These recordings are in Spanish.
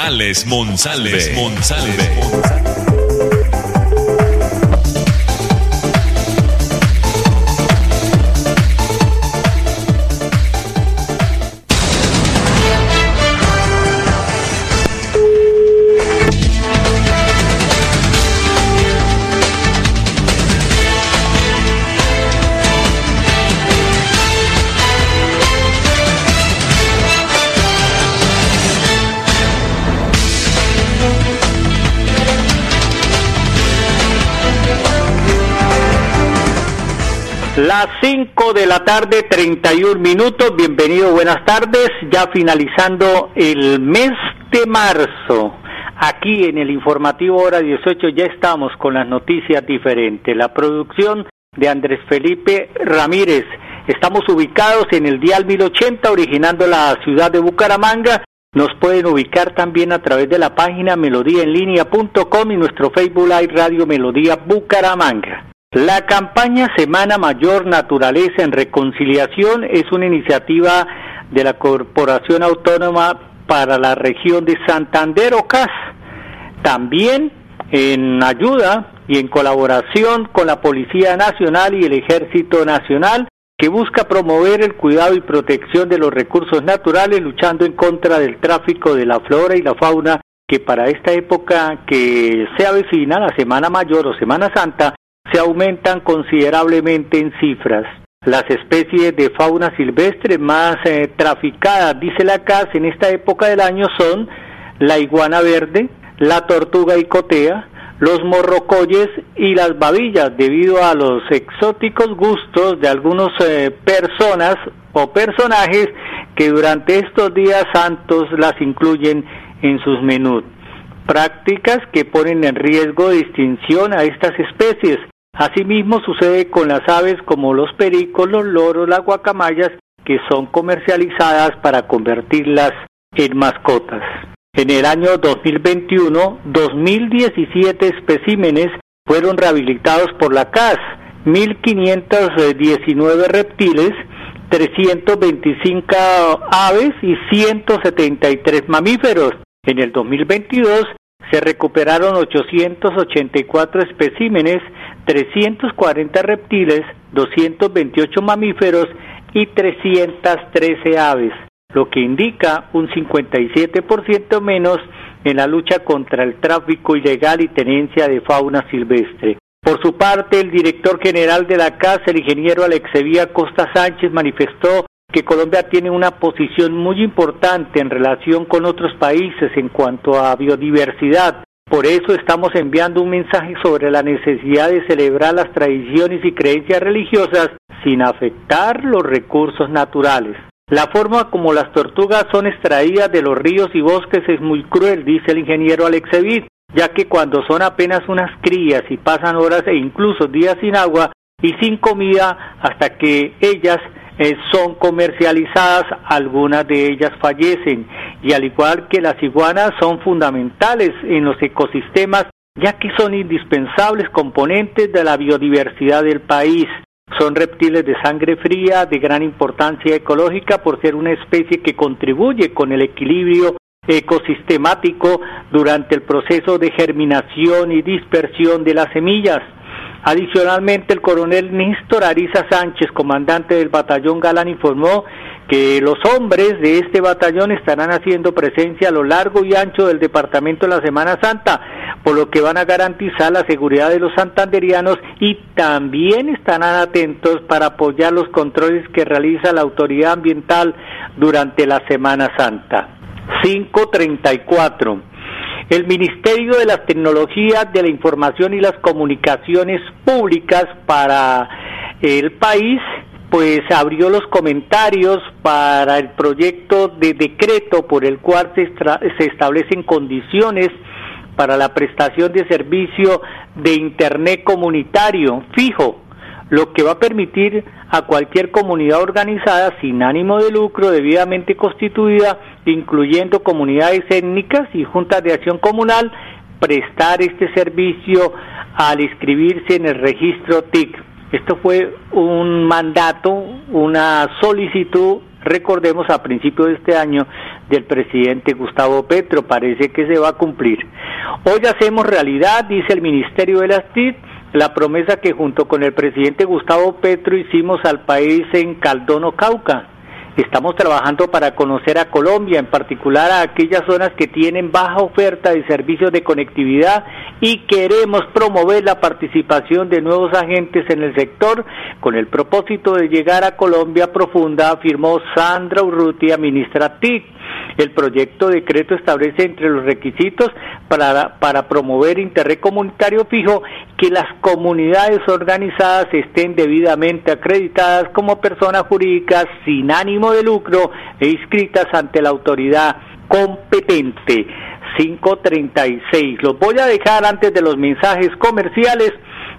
Alex Monsalve. Monsalve. 5 de la tarde, 31 minutos. Bienvenido, buenas tardes. Ya finalizando el mes de marzo. Aquí en el informativo hora 18 ya estamos con las noticias diferentes. La producción de Andrés Felipe Ramírez. Estamos ubicados en el Dial 1080, originando la ciudad de Bucaramanga. Nos pueden ubicar también a través de la página melodíaenlínea.com y nuestro Facebook Live Radio Melodía Bucaramanga. La campaña Semana Mayor Naturaleza en Reconciliación es una iniciativa de la Corporación Autónoma para la región de Santander Ocas. También en ayuda y en colaboración con la Policía Nacional y el Ejército Nacional que busca promover el cuidado y protección de los recursos naturales luchando en contra del tráfico de la flora y la fauna que para esta época que se avecina, la Semana Mayor o Semana Santa, se aumentan considerablemente en cifras. Las especies de fauna silvestre más eh, traficadas, dice la CAS, en esta época del año son la iguana verde, la tortuga icotea, los morrocoyes y las babillas, debido a los exóticos gustos de algunas eh, personas o personajes que durante estos días santos las incluyen en sus menús. Prácticas que ponen en riesgo de extinción a estas especies, Asimismo sucede con las aves como los pericos, los loros, las guacamayas, que son comercializadas para convertirlas en mascotas. En el año 2021, 2.017 especímenes fueron rehabilitados por la CAS, 1.519 reptiles, 325 aves y 173 mamíferos. En el 2022 se recuperaron 884 especímenes 340 reptiles, 228 mamíferos y 313 aves, lo que indica un 57% menos en la lucha contra el tráfico ilegal y tenencia de fauna silvestre. Por su parte, el director general de la CAS, el ingeniero Alexevía Costa Sánchez, manifestó que Colombia tiene una posición muy importante en relación con otros países en cuanto a biodiversidad, por eso estamos enviando un mensaje sobre la necesidad de celebrar las tradiciones y creencias religiosas sin afectar los recursos naturales. La forma como las tortugas son extraídas de los ríos y bosques es muy cruel, dice el ingeniero Alexevit, ya que cuando son apenas unas crías y pasan horas e incluso días sin agua y sin comida hasta que ellas eh, son comercializadas, algunas de ellas fallecen y al igual que las iguanas son fundamentales en los ecosistemas ya que son indispensables componentes de la biodiversidad del país. Son reptiles de sangre fría, de gran importancia ecológica por ser una especie que contribuye con el equilibrio ecosistemático durante el proceso de germinación y dispersión de las semillas. Adicionalmente, el coronel Néstor Ariza Sánchez, comandante del batallón Galán, informó que los hombres de este batallón estarán haciendo presencia a lo largo y ancho del departamento en la Semana Santa, por lo que van a garantizar la seguridad de los santanderianos y también estarán atentos para apoyar los controles que realiza la autoridad ambiental durante la Semana Santa. 534. El Ministerio de las Tecnologías de la Información y las Comunicaciones Públicas para el país pues abrió los comentarios para el proyecto de decreto por el cual se, se establecen condiciones para la prestación de servicio de Internet comunitario fijo, lo que va a permitir a cualquier comunidad organizada sin ánimo de lucro debidamente constituida, incluyendo comunidades étnicas y juntas de acción comunal, prestar este servicio al inscribirse en el registro TIC. Esto fue un mandato, una solicitud, recordemos, a principios de este año del presidente Gustavo Petro. Parece que se va a cumplir. Hoy hacemos realidad, dice el Ministerio de las TIC, la promesa que junto con el presidente Gustavo Petro hicimos al país en Caldono, Cauca Estamos trabajando para conocer a Colombia, en particular a aquellas zonas que tienen baja oferta de servicios de conectividad y queremos promover la participación de nuevos agentes en el sector con el propósito de llegar a Colombia profunda, afirmó Sandra Urrutia, ministra TIC. El proyecto de decreto establece entre los requisitos para, para promover internet comunitario fijo que las comunidades organizadas estén debidamente acreditadas como personas jurídicas sin ánimo de lucro e inscritas ante la autoridad competente. 536. Los voy a dejar antes de los mensajes comerciales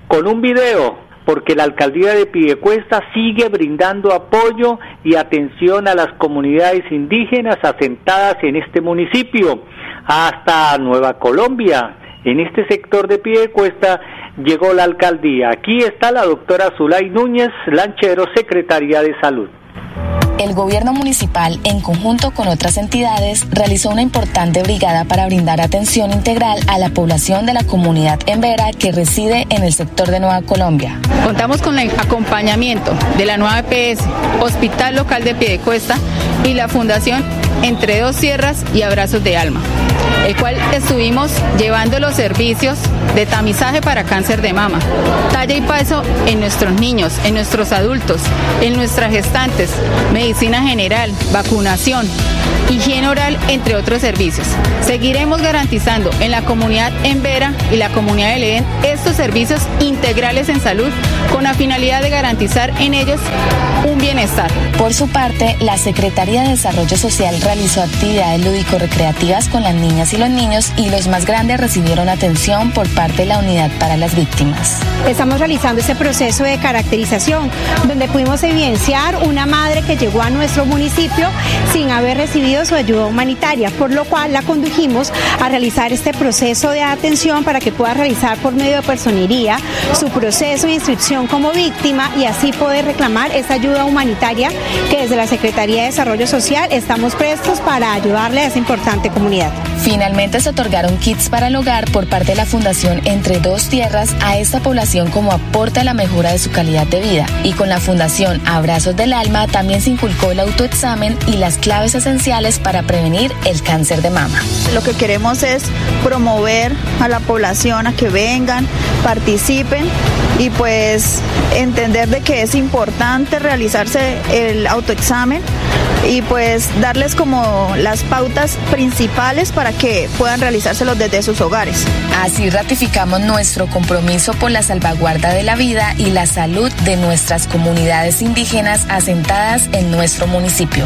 con un video porque la alcaldía de Piedecuesta sigue brindando apoyo y atención a las comunidades indígenas asentadas en este municipio, hasta Nueva Colombia. En este sector de Piedecuesta llegó la alcaldía. Aquí está la doctora Zulay Núñez Lanchero, secretaria de Salud el gobierno municipal, en conjunto con otras entidades, realizó una importante brigada para brindar atención integral a la población de la comunidad Embera que reside en el sector de Nueva Colombia. Contamos con el acompañamiento de la nueva EPS, Hospital Local de Piedecuesta y la Fundación Entre Dos Sierras y Abrazos de Alma el cual estuvimos llevando los servicios de tamizaje para cáncer de mama, talla y paso en nuestros niños, en nuestros adultos, en nuestras gestantes, medicina general, vacunación, higiene oral, entre otros servicios. Seguiremos garantizando en la comunidad en Vera y la comunidad de Ledén estos servicios integrales en salud con la finalidad de garantizar en ellos un bienestar. Por su parte, la Secretaría de Desarrollo Social realizó actividades lúdico-recreativas con las niñas y los niños y los más grandes recibieron atención por parte de la Unidad para las Víctimas. Estamos realizando ese proceso de caracterización donde pudimos evidenciar una madre que llegó a nuestro municipio sin haber recibido su ayuda humanitaria, por lo cual la condujimos a realizar este proceso de atención para que pueda realizar por medio de personería su proceso de inscripción como víctima y así poder reclamar esa ayuda humanitaria que desde la Secretaría de Desarrollo Social estamos prestos para ayudarle a esa importante comunidad. Finalmente se otorgaron kits para el hogar por parte de la Fundación Entre Dos Tierras a esta población como aporte a la mejora de su calidad de vida. Y con la Fundación Abrazos del Alma también se inculcó el autoexamen y las claves esenciales para prevenir el cáncer de mama. Lo que queremos es promover a la población a que vengan, participen y pues entender de que es importante realizarse el autoexamen y pues darles como las pautas principales para que puedan realizárselos desde sus hogares. Así ratificamos nuestro compromiso por la salvaguarda de la vida y la salud de nuestras comunidades indígenas asentadas en nuestro municipio.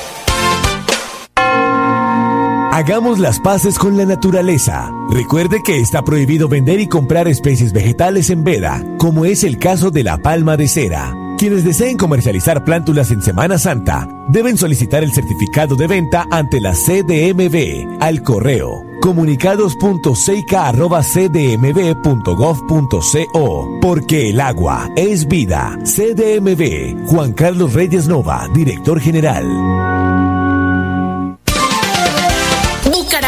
Hagamos las paces con la naturaleza. Recuerde que está prohibido vender y comprar especies vegetales en veda, como es el caso de la palma de cera. Quienes deseen comercializar plántulas en Semana Santa deben solicitar el certificado de venta ante la CDMV al correo comunicados.seica.cdmv.gov.co porque el agua es vida. CDMV, Juan Carlos Reyes Nova, director general.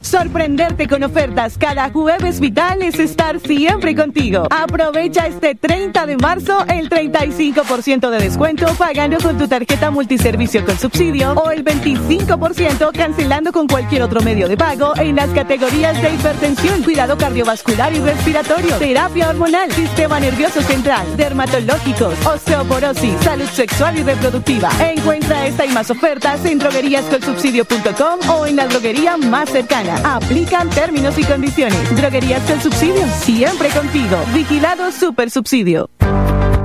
Sorprenderte con ofertas cada jueves vital es estar siempre contigo. Aprovecha este 30 de marzo el 35% de descuento pagando con tu tarjeta multiservicio con subsidio o el 25% cancelando con cualquier otro medio de pago en las categorías de hipertensión, cuidado cardiovascular y respiratorio, terapia hormonal, sistema nervioso central, dermatológicos, osteoporosis, salud sexual y reproductiva. Encuentra esta y más ofertas en drogueríascolsubsidio.com o en la droguería más cercana. Aplican términos y condiciones. Droguerías con subsidio, siempre contigo. Vigilado Super Subsidio.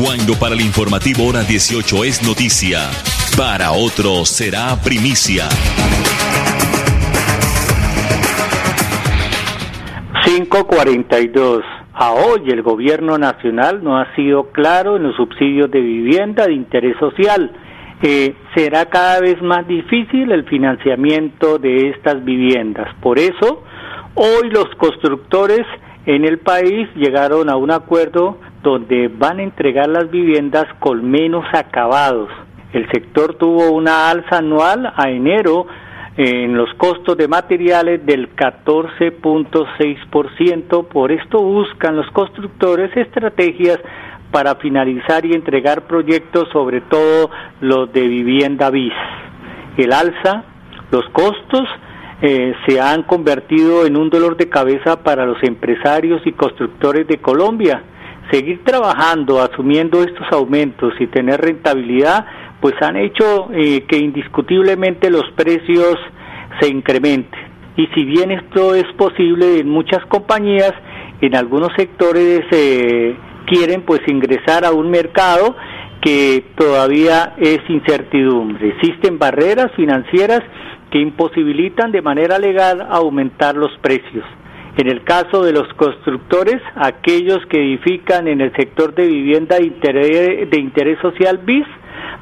Cuando para el informativo hora 18 es noticia, para otros será primicia. 542. A hoy el gobierno nacional no ha sido claro en los subsidios de vivienda de interés social. Eh, será cada vez más difícil el financiamiento de estas viviendas. Por eso, hoy los constructores en el país llegaron a un acuerdo donde van a entregar las viviendas con menos acabados. El sector tuvo una alza anual a enero en los costos de materiales del 14.6%. Por esto buscan los constructores estrategias para finalizar y entregar proyectos, sobre todo los de vivienda bis. El alza, los costos, eh, se han convertido en un dolor de cabeza para los empresarios y constructores de Colombia. Seguir trabajando, asumiendo estos aumentos y tener rentabilidad, pues han hecho eh, que indiscutiblemente los precios se incrementen. Y si bien esto es posible en muchas compañías, en algunos sectores eh, quieren pues ingresar a un mercado que todavía es incertidumbre. Existen barreras financieras que imposibilitan de manera legal aumentar los precios. En el caso de los constructores, aquellos que edifican en el sector de vivienda de interés, social BIS,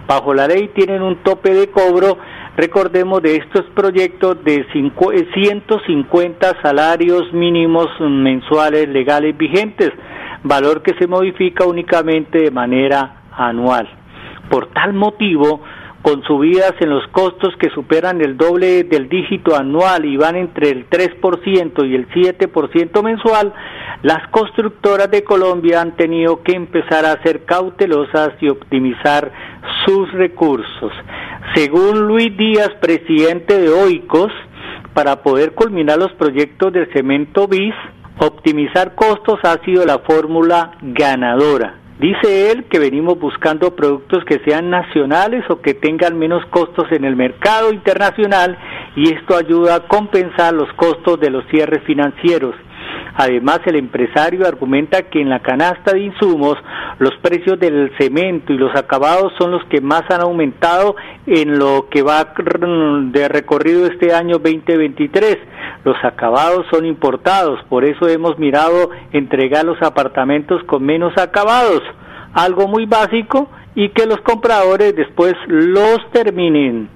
bajo la ley tienen un tope de cobro, recordemos, de estos proyectos de 150 salarios mínimos mensuales legales vigentes, valor que se modifica únicamente de manera anual. Por tal motivo, con subidas en los costos que superan el doble del dígito anual y van entre el 3% y el 7% mensual, las constructoras de Colombia han tenido que empezar a ser cautelosas y optimizar sus recursos. Según Luis Díaz, presidente de OICOS, para poder culminar los proyectos del cemento BIS, optimizar costos ha sido la fórmula ganadora. Dice él que venimos buscando productos que sean nacionales o que tengan menos costos en el mercado internacional y esto ayuda a compensar los costos de los cierres financieros. Además, el empresario argumenta que en la canasta de insumos los precios del cemento y los acabados son los que más han aumentado en lo que va de recorrido este año 2023. Los acabados son importados, por eso hemos mirado entregar los apartamentos con menos acabados, algo muy básico y que los compradores después los terminen.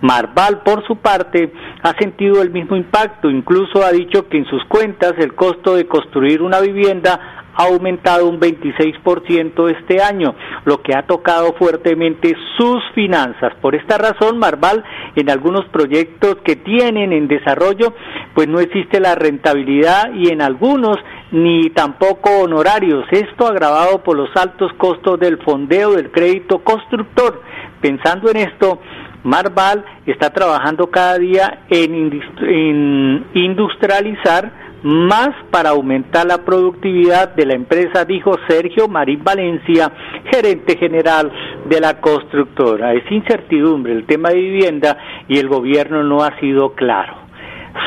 Marval, por su parte, ha sentido el mismo impacto, incluso ha dicho que en sus cuentas el costo de construir una vivienda ha aumentado un 26% este año, lo que ha tocado fuertemente sus finanzas. Por esta razón, Marval, en algunos proyectos que tienen en desarrollo, pues no existe la rentabilidad y en algunos ni tampoco honorarios. Esto agravado por los altos costos del fondeo del crédito constructor. Pensando en esto, Marval está trabajando cada día en, industrializar más para aumentar la productividad de la empresa, dijo Sergio Marín Valencia, gerente general de la constructora. Es incertidumbre el tema de vivienda y el gobierno no ha sido claro.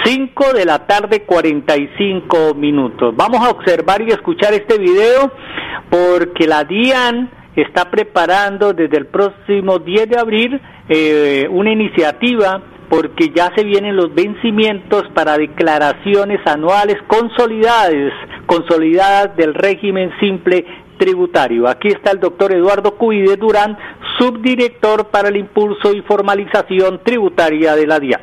5 de la tarde 45 minutos. Vamos a observar y escuchar este video porque la DIAN está preparando desde el próximo 10 de abril eh, una iniciativa porque ya se vienen los vencimientos para declaraciones anuales consolidadas, consolidadas del régimen simple tributario. Aquí está el doctor Eduardo Cuide Durán, subdirector para el impulso y formalización tributaria de la DIAN.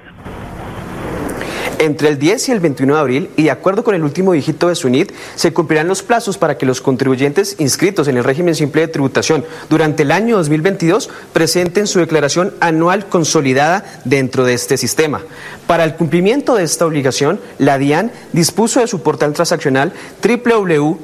Entre el 10 y el 21 de abril, y de acuerdo con el último dígito de SUNIT, se cumplirán los plazos para que los contribuyentes inscritos en el régimen simple de tributación durante el año 2022 presenten su declaración anual consolidada dentro de este sistema. Para el cumplimiento de esta obligación, la DIAN dispuso de su portal transaccional www.dian.gov.co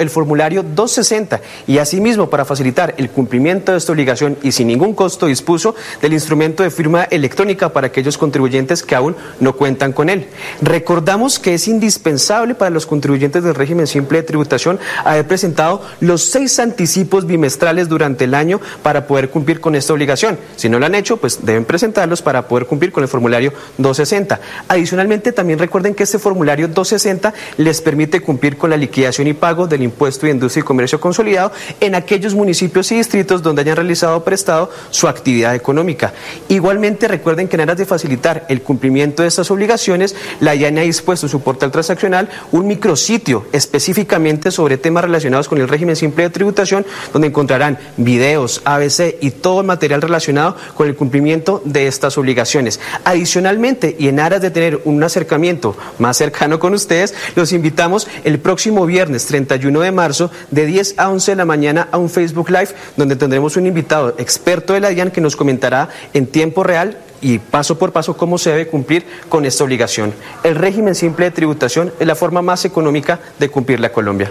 el formulario 260 y asimismo para facilitar el cumplimiento de esta obligación y sin ningún costo dispuso del instrumento de firma electrónica para aquellos contribuyentes que aún no cuentan con él. Recordamos que es indispensable para los contribuyentes del régimen simple de tributación haber presentado los seis anticipos bimestrales durante el año para poder cumplir con esta obligación. Si no lo han hecho, pues deben presentarlos para poder cumplir con el formulario 260. Adicionalmente, también recuerden que este formulario 260 les permite cumplir con la liquidación y pago del impuesto de industria y comercio consolidado en aquellos municipios y distritos donde hayan realizado prestado su actividad económica. Igualmente, recuerden que en aras de facilitar el cumplimiento cumplimiento de estas obligaciones, la IAN ha dispuesto en su portal transaccional un micrositio específicamente sobre temas relacionados con el régimen simple de tributación, donde encontrarán videos, ABC y todo el material relacionado con el cumplimiento de estas obligaciones. Adicionalmente, y en aras de tener un acercamiento más cercano con ustedes, los invitamos el próximo viernes 31 de marzo de 10 a 11 de la mañana a un Facebook Live donde tendremos un invitado experto de la DIAN que nos comentará en tiempo real y paso por paso cómo se debe cumplir con esta obligación. El régimen simple de tributación es la forma más económica de cumplir la Colombia.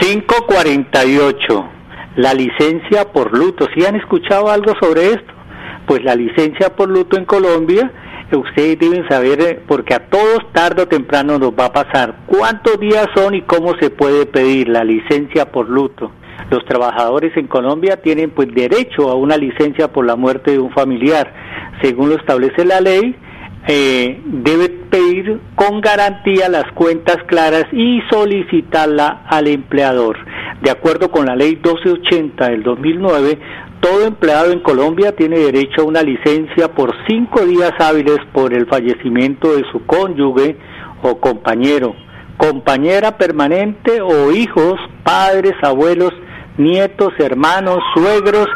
548. La licencia por luto. ¿Sí han escuchado algo sobre esto? Pues la licencia por luto en Colombia, ustedes deben saber, eh, porque a todos tarde o temprano nos va a pasar, cuántos días son y cómo se puede pedir la licencia por luto los trabajadores en Colombia tienen pues derecho a una licencia por la muerte de un familiar. Según lo establece la ley, eh, debe pedir con garantía las cuentas claras y solicitarla al empleador. De acuerdo con la ley 1280 del 2009, todo empleado en Colombia tiene derecho a una licencia por cinco días hábiles por el fallecimiento de su cónyuge o compañero, compañera permanente o hijos, padres, abuelos, nietos, hermanos, suegros,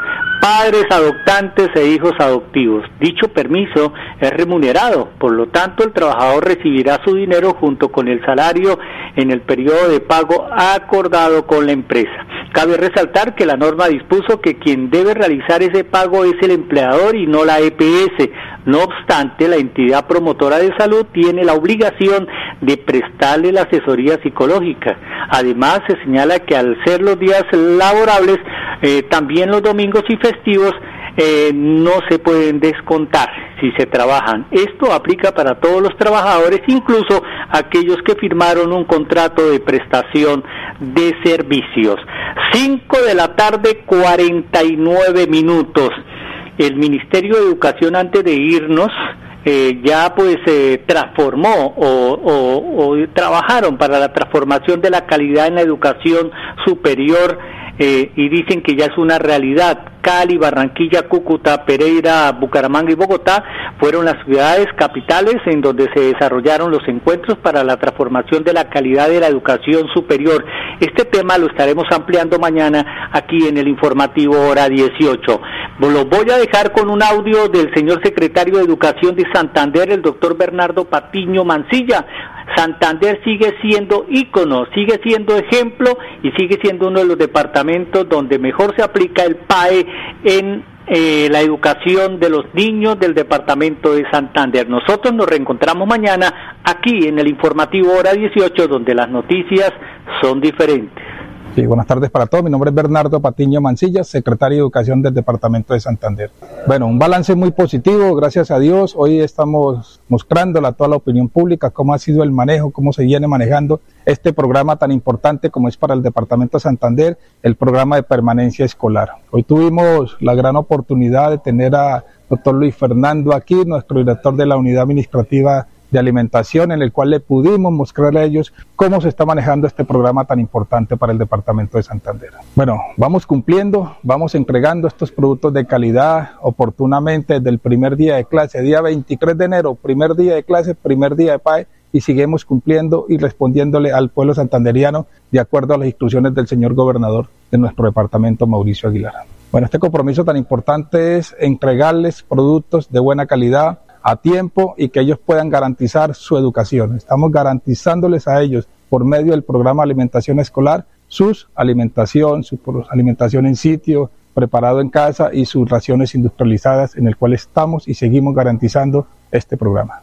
padres adoptantes e hijos adoptivos. Dicho permiso es remunerado, por lo tanto el trabajador recibirá su dinero junto con el salario en el periodo de pago acordado con la empresa. Cabe resaltar que la norma dispuso que quien debe realizar ese pago es el empleador y no la EPS. No obstante, la entidad promotora de salud tiene la obligación de prestarle la asesoría psicológica. Además, se señala que al ser los días laborables, eh, también los domingos y festivos, eh, no se pueden descontar si se trabajan. Esto aplica para todos los trabajadores, incluso aquellos que firmaron un contrato de prestación de servicios. 5 de la tarde, 49 minutos. El Ministerio de Educación, antes de irnos, eh, ya pues se transformó o, trabajaron para la transformación de la calidad en la educación superior eh, y dicen que ya es una realidad. Cali, Barranquilla, Cúcuta, Pereira, Bucaramanga y Bogotá fueron las ciudades capitales en donde se desarrollaron los encuentros para la transformación de la calidad de la educación superior. Este tema lo estaremos ampliando mañana aquí en el informativo hora 18. Lo voy a dejar con un audio del señor secretario de Educación de Santander, el doctor Bernardo Patiño Mancilla. Santander sigue siendo ícono, sigue siendo ejemplo y sigue siendo uno de los departamentos donde mejor se aplica el PAE en eh, la educación de los niños del departamento de Santander. Nosotros nos reencontramos mañana aquí en el informativo hora 18 donde las noticias son diferentes. Sí, buenas tardes para todos. Mi nombre es Bernardo Patiño Mancilla, secretario de Educación del Departamento de Santander. Bueno, un balance muy positivo, gracias a Dios. Hoy estamos mostrando a toda la opinión pública cómo ha sido el manejo, cómo se viene manejando este programa tan importante como es para el Departamento de Santander, el programa de permanencia escolar. Hoy tuvimos la gran oportunidad de tener a doctor Luis Fernando aquí, nuestro director de la unidad administrativa de alimentación en el cual le pudimos mostrar a ellos cómo se está manejando este programa tan importante para el departamento de Santander. Bueno, vamos cumpliendo, vamos entregando estos productos de calidad oportunamente desde el primer día de clase, día 23 de enero, primer día de clase, primer día de PAE y seguimos cumpliendo y respondiéndole al pueblo santanderiano de acuerdo a las instrucciones del señor gobernador de nuestro departamento, Mauricio Aguilar. Bueno, este compromiso tan importante es entregarles productos de buena calidad, a tiempo y que ellos puedan garantizar su educación. Estamos garantizándoles a ellos por medio del programa alimentación escolar sus alimentación, su alimentación en sitio, preparado en casa y sus raciones industrializadas en el cual estamos y seguimos garantizando este programa.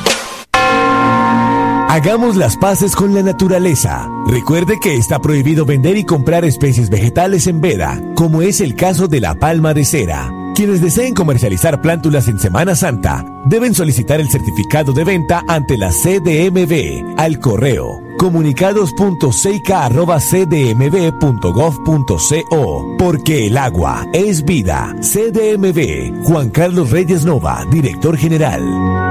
Hagamos las paces con la naturaleza. Recuerde que está prohibido vender y comprar especies vegetales en veda, como es el caso de la palma de cera. Quienes deseen comercializar plántulas en Semana Santa deben solicitar el certificado de venta ante la CDMV al correo comunicados.seica.cdmv.gov.co porque el agua es vida. CDMV Juan Carlos Reyes Nova, director general.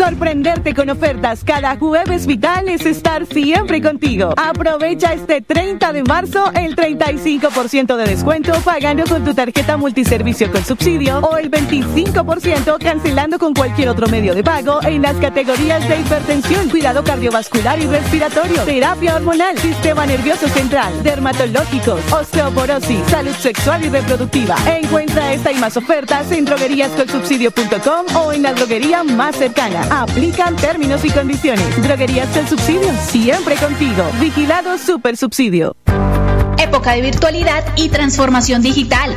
Sorprenderte con ofertas cada jueves vital es estar siempre contigo. Aprovecha este 30 de marzo el 35% de descuento pagando con tu tarjeta multiservicio con subsidio o el 25% cancelando con cualquier otro medio de pago en las categorías de hipertensión, cuidado cardiovascular y respiratorio, terapia hormonal, sistema nervioso central, dermatológicos, osteoporosis, salud sexual y reproductiva. Encuentra esta y más ofertas en drogueríascolsubsidio.com o en la droguería más cercana. Aplican términos y condiciones. Droguerías del subsidio, siempre contigo. Vigilado Super Subsidio. Época de virtualidad y transformación digital.